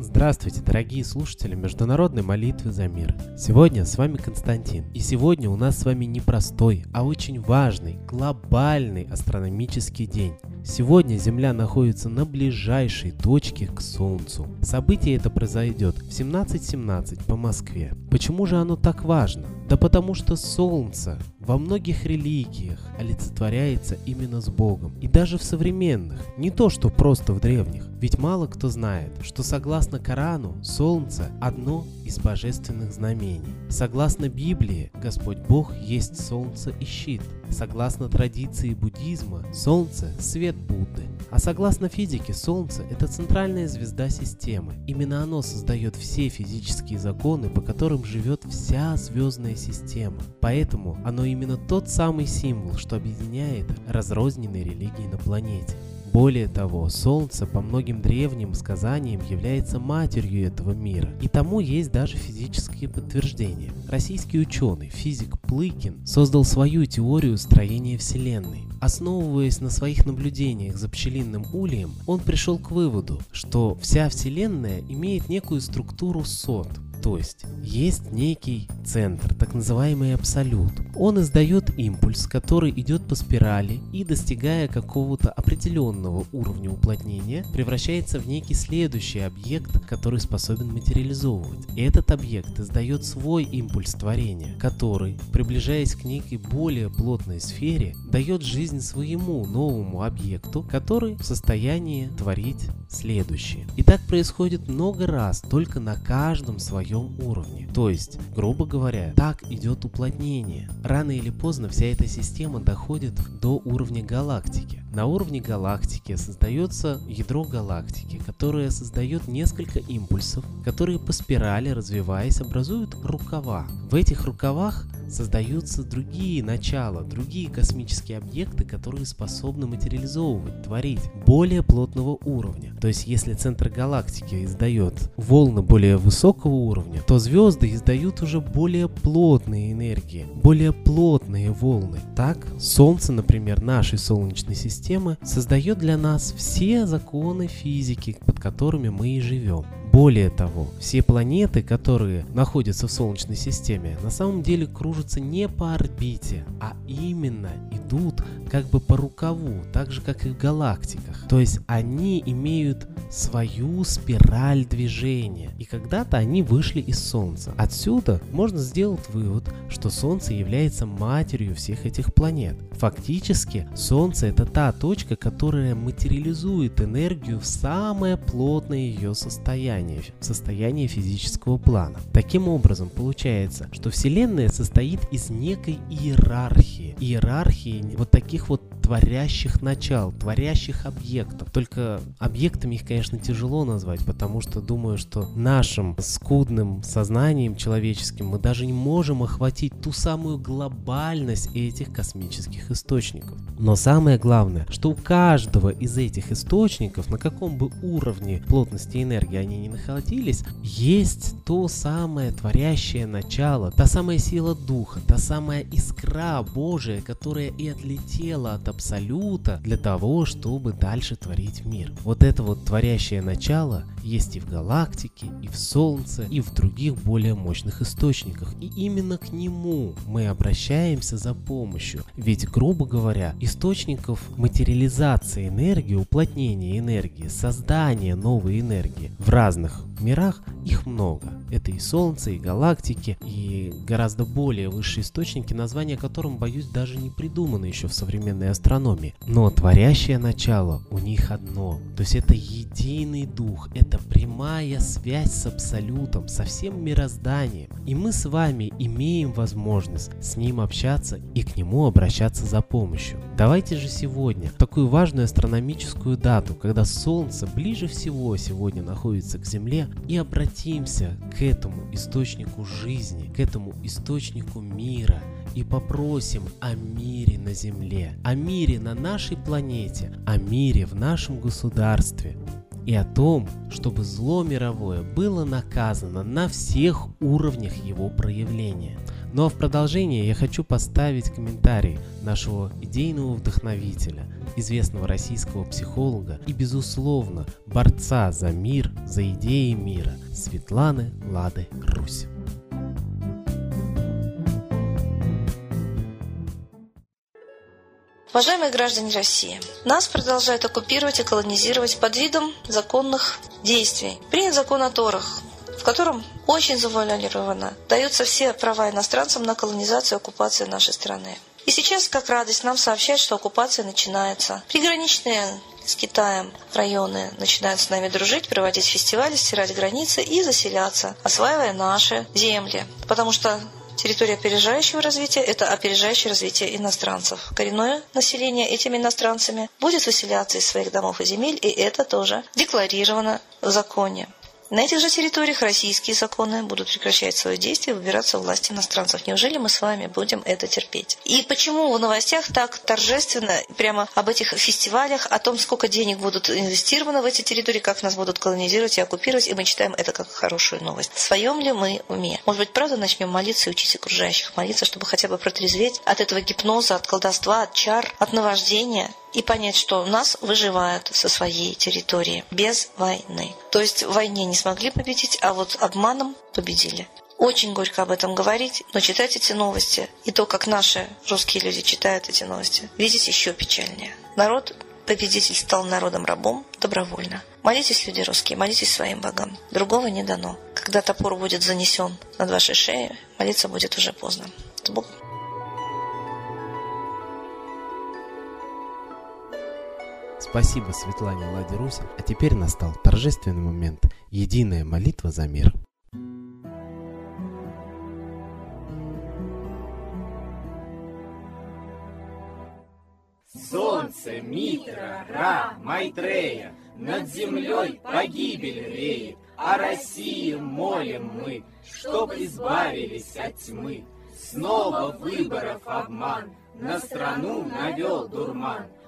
Здравствуйте, дорогие слушатели Международной молитвы за мир. Сегодня с вами Константин. И сегодня у нас с вами не простой, а очень важный, глобальный астрономический день. Сегодня Земля находится на ближайшей точке к Солнцу. Событие это произойдет в 17.17 по Москве. Почему же оно так важно? Да потому что Солнце во многих религиях олицетворяется именно с Богом. И даже в современных, не то что просто в древних. Ведь мало кто знает, что согласно Корану, Солнце – одно из божественных знамений. Согласно Библии, Господь Бог есть Солнце и щит. Согласно традиции буддизма, Солнце – свет Будды. А согласно физике, Солнце – это центральная звезда системы. Именно оно создает все физические законы, по которым живет вся звездная система. Поэтому оно именно тот самый символ, что объединяет разрозненные религии на планете. Более того, Солнце по многим древним сказаниям является матерью этого мира, и тому есть даже физические подтверждения. Российский ученый, физик Плыкин, создал свою теорию строения Вселенной. Основываясь на своих наблюдениях за пчелиным ульем, он пришел к выводу, что вся Вселенная имеет некую структуру сот, то есть есть некий центр, так называемый абсолют. Он издает импульс, который идет по спирали и, достигая какого-то определенного уровня уплотнения, превращается в некий следующий объект, который способен материализовывать. И этот объект издает свой импульс творения, который, приближаясь к некой более плотной сфере, дает жизнь своему новому объекту, который в состоянии творить следующее. И так происходит много раз, только на каждом своем уровне. То есть, грубо говоря, так идет уплотнение. Рано или поздно вся эта система доходит до уровня галактики. На уровне галактики создается ядро галактики, которое создает несколько импульсов, которые по спирали, развиваясь, образуют рукава. В этих рукавах создаются другие начала, другие космические объекты, которые способны материализовывать, творить более плотного уровня. То есть, если центр галактики издает волны более высокого уровня, то звезды издают уже более плотные энергии, более плотные волны. Так, Солнце, например, нашей Солнечной системы, создает для нас все законы физики, под которыми мы и живем. Более того, все планеты, которые находятся в Солнечной системе, на самом деле кружатся не по орбите, а именно идут как бы по рукаву, так же как и в галактиках. То есть они имеют свою спираль движения. И когда-то они вышли из Солнца. Отсюда можно сделать вывод, что Солнце является матерью всех этих планет. Фактически, Солнце это та точка, которая материализует энергию в самое плотное ее состояние состояние, состояние физического плана. Таким образом, получается, что Вселенная состоит из некой иерархии. Иерархии вот таких вот творящих начал, творящих объектов. Только объектами их, конечно, тяжело назвать, потому что думаю, что нашим скудным сознанием человеческим мы даже не можем охватить ту самую глобальность этих космических источников. Но самое главное, что у каждого из этих источников, на каком бы уровне плотности энергии они ни находились, есть то самое творящее начало, та самая сила духа, та самая искра Божия, которая и отлетела от абсолюта для того, чтобы дальше творить мир. Вот это вот творящее начало есть и в галактике, и в Солнце, и в других более мощных источниках. И именно к нему мы обращаемся за помощью. Ведь, грубо говоря, источников материализации энергии, уплотнения энергии, создания новой энергии в разных мирах их много. Это и Солнце, и галактики, и гораздо более высшие источники, названия которым, боюсь, даже не придуманы еще в современной астрономии. Но творящее начало у них одно. То есть это единый дух, это прямая связь с Абсолютом, со всем мирозданием. И мы с вами имеем возможность с ним общаться и к нему обращаться за помощью. Давайте же сегодня, в такую важную астрономическую дату, когда Солнце ближе всего сегодня находится к Земле, и обратимся к этому источнику жизни, к этому источнику мира и попросим о мире на Земле, о мире на нашей планете, о мире в нашем государстве. и о том, чтобы зло мировое было наказано на всех уровнях его проявления. А в продолжение я хочу поставить комментарий нашего идейного вдохновителя, известного российского психолога и, безусловно, борца за мир, за идеи мира Светланы Лады Русь. Уважаемые граждане России, нас продолжают оккупировать и колонизировать под видом законных действий. Принят закон о Торах, котором очень завуалированно даются все права иностранцам на колонизацию и оккупацию нашей страны. И сейчас, как радость, нам сообщают, что оккупация начинается. Приграничные с Китаем районы начинают с нами дружить, проводить фестивали, стирать границы и заселяться, осваивая наши земли. Потому что Территория опережающего развития – это опережающее развитие иностранцев. Коренное население этими иностранцами будет выселяться из своих домов и земель, и это тоже декларировано в законе. На этих же территориях российские законы будут прекращать свое действие выбираться власти иностранцев. Неужели мы с вами будем это терпеть? И почему в новостях так торжественно прямо об этих фестивалях, о том, сколько денег будут инвестировано в эти территории, как нас будут колонизировать и оккупировать, и мы читаем это как хорошую новость. В своем ли мы уме? Может быть, правда начнем молиться и учить окружающих молиться, чтобы хотя бы протрезветь от этого гипноза, от колдовства, от чар, от наваждения и понять, что нас выживают со своей территории без войны. То есть в войне не смогли победить, а вот обманом победили. Очень горько об этом говорить, но читать эти новости и то, как наши русские люди читают эти новости, видеть еще печальнее. Народ победитель стал народом-рабом добровольно. Молитесь, люди русские, молитесь своим богам. Другого не дано. Когда топор будет занесен над вашей шеей, молиться будет уже поздно. С Спасибо Светлане Ладе Русь. А теперь настал торжественный момент. Единая молитва за мир. Солнце, Митра, Ра, Майтрея, Над землей погибель реет, О России молим мы, Чтоб избавились от тьмы. Снова выборов обман, На страну навел дурман,